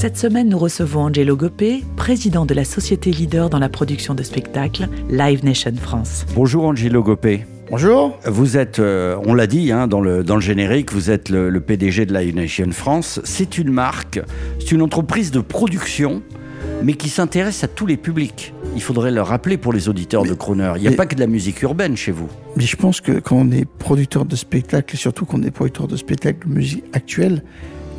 Cette semaine, nous recevons Angelo Gopé, président de la société leader dans la production de spectacles Live Nation France. Bonjour Angelo Gopé. Bonjour. Vous êtes, euh, on l'a dit hein, dans, le, dans le générique, vous êtes le, le PDG de Live Nation France. C'est une marque, c'est une entreprise de production, mais qui s'intéresse à tous les publics. Il faudrait le rappeler pour les auditeurs de Croner. Il n'y a mais- pas que de la musique urbaine chez vous. Mais je pense que quand on est producteur de spectacles, et surtout quand on est producteur de spectacles de musique actuelle,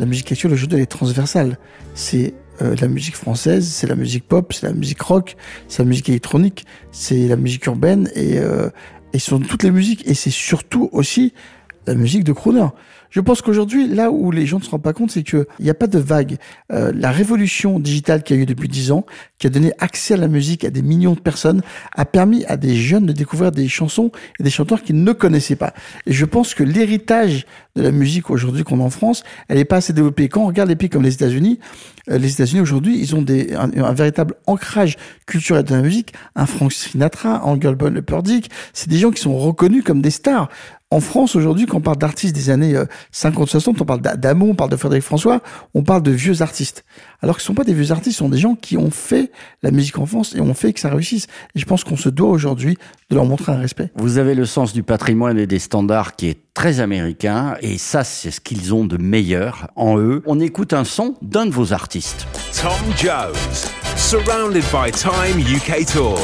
la musique actuelle aujourd'hui elle est transversale. C'est euh, la musique française, c'est la musique pop, c'est la musique rock, c'est la musique électronique, c'est la musique urbaine et, euh, et ce sont toutes les musiques et c'est surtout aussi la musique de crooner. Je pense qu'aujourd'hui, là où les gens ne se rendent pas compte, c'est qu'il n'y a pas de vague. Euh, la révolution digitale qu'il y a eu depuis 10 ans, qui a donné accès à la musique à des millions de personnes, a permis à des jeunes de découvrir des chansons et des chanteurs qu'ils ne connaissaient pas. Et je pense que l'héritage de la musique aujourd'hui qu'on a en France, elle n'est pas assez développée. Quand on regarde les pays comme les États-Unis, euh, les États-Unis aujourd'hui, ils ont des, un, véritable ancrage culturel de la musique. Un Frank Sinatra, un Goldman Leperdick, c'est des gens qui sont reconnus comme des stars. En France, aujourd'hui, quand on parle d'artistes des années 50-60, on parle d'Adamo, on parle de Frédéric François, on parle de vieux artistes. Alors que ce ne sont pas des vieux artistes, ce sont des gens qui ont fait la musique en France et ont fait que ça réussisse. Et je pense qu'on se doit aujourd'hui de leur montrer un respect. Vous avez le sens du patrimoine et des standards qui est très américain, et ça, c'est ce qu'ils ont de meilleur en eux. On écoute un son d'un de vos artistes. Tom Jones, surrounded by Time UK Tour.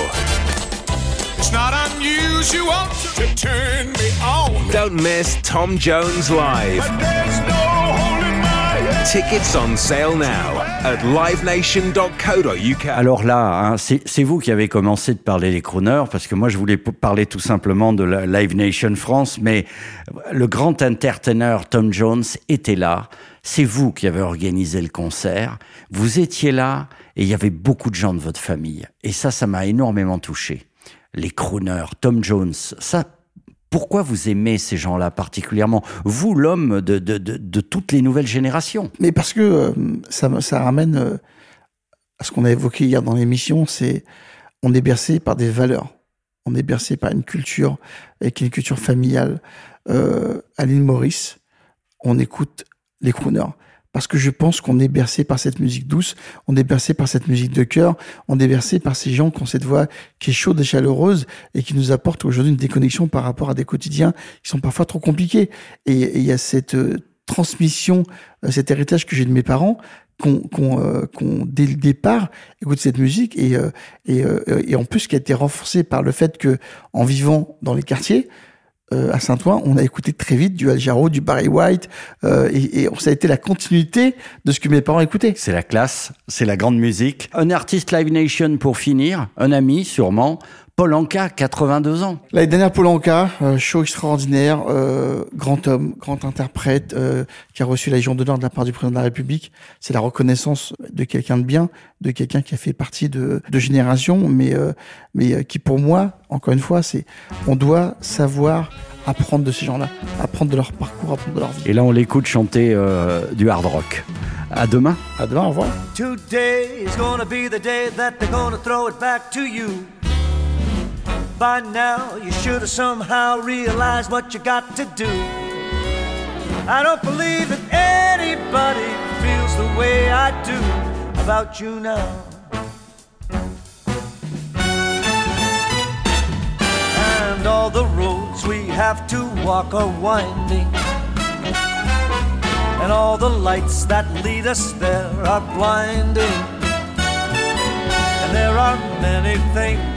It's not unusual to turn me on. Don't miss Tom Jones Live. There's no holding my head. Tickets on sale now at livenation.co.uk. Alors là, hein, c'est c'est vous qui avez commencé de parler des crooners, parce que moi je voulais parler tout simplement de la Live Nation France, mais le grand entertainer Tom Jones était là. C'est vous qui avez organisé le concert. Vous étiez là et il y avait beaucoup de gens de votre famille. Et ça, ça m'a énormément touché. Les crooners, Tom Jones, ça, pourquoi vous aimez ces gens-là particulièrement Vous, l'homme de, toutes les nouvelles générations? Mais parce que euh, ça, ça ramène euh, à ce qu'on a évoqué hier dans l'émission, c'est on est bercé par des valeurs. On est bercé par une culture, avec une culture familiale. Euh, à l'île Maurice, on écoute les crooners. Parce que je pense qu'on est bercé par cette musique douce, on est bercé par cette musique de cœur, on est bercé par ces gens qui ont cette voix qui est chaude et chaleureuse et qui nous apporte aujourd'hui une déconnexion par rapport à des quotidiens qui sont parfois trop compliqués. Et il y a cette euh, transmission, euh, cet héritage que j'ai de mes parents, qu'on, qu'on, euh, dès le départ, écoute cette musique et, et, et en plus qui a été renforcé par le fait que, en vivant dans les quartiers, euh, à Saint-Ouen, on a écouté très vite du Al Jarreau, du Barry White, euh, et, et ça a été la continuité de ce que mes parents écoutaient. C'est la classe, c'est la grande musique. Un artiste Live Nation pour finir, un ami sûrement, Paul Anka, 82 ans. L'année dernière, Polanka, euh, show extraordinaire, euh, grand homme, grand interprète, euh, qui a reçu la Légion d'honneur de la part du président de la République. C'est la reconnaissance de quelqu'un de bien, de quelqu'un qui a fait partie de, de génération, mais, euh, mais euh, qui pour moi, encore une fois, c'est on doit savoir apprendre de ces gens-là, apprendre de leur parcours, apprendre de leur vie. Et là, on l'écoute chanter euh, du hard rock. À demain. À demain, au revoir. Today is gonna be the day that they're gonna throw it back to you. By now, you should have somehow realized what you got to do. I don't believe that anybody feels the way I do about you now. And all the roads we have to walk are winding. And all the lights that lead us there are blinding. And there are many things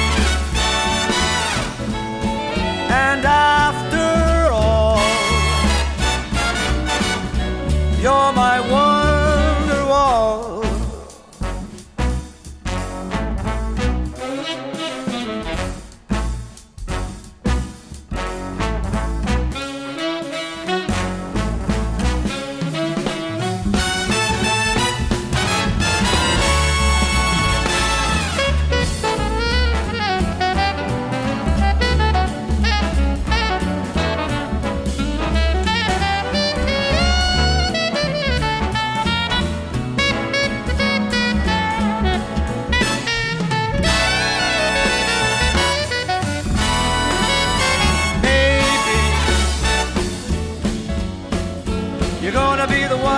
You're my wonder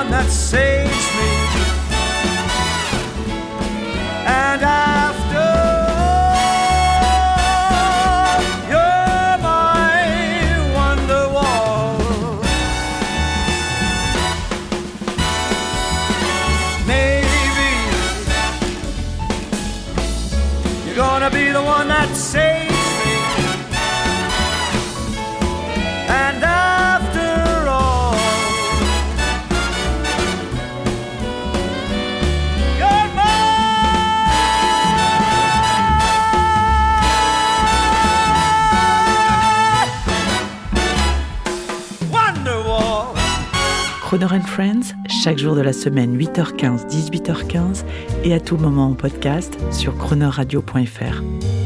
one that saves me. And after all, you're my wonderwall. Maybe you're gonna be the one that saves Croner and Friends, chaque jour de la semaine, 8h15, 18h15 et à tout moment en podcast sur chronoradio.fr.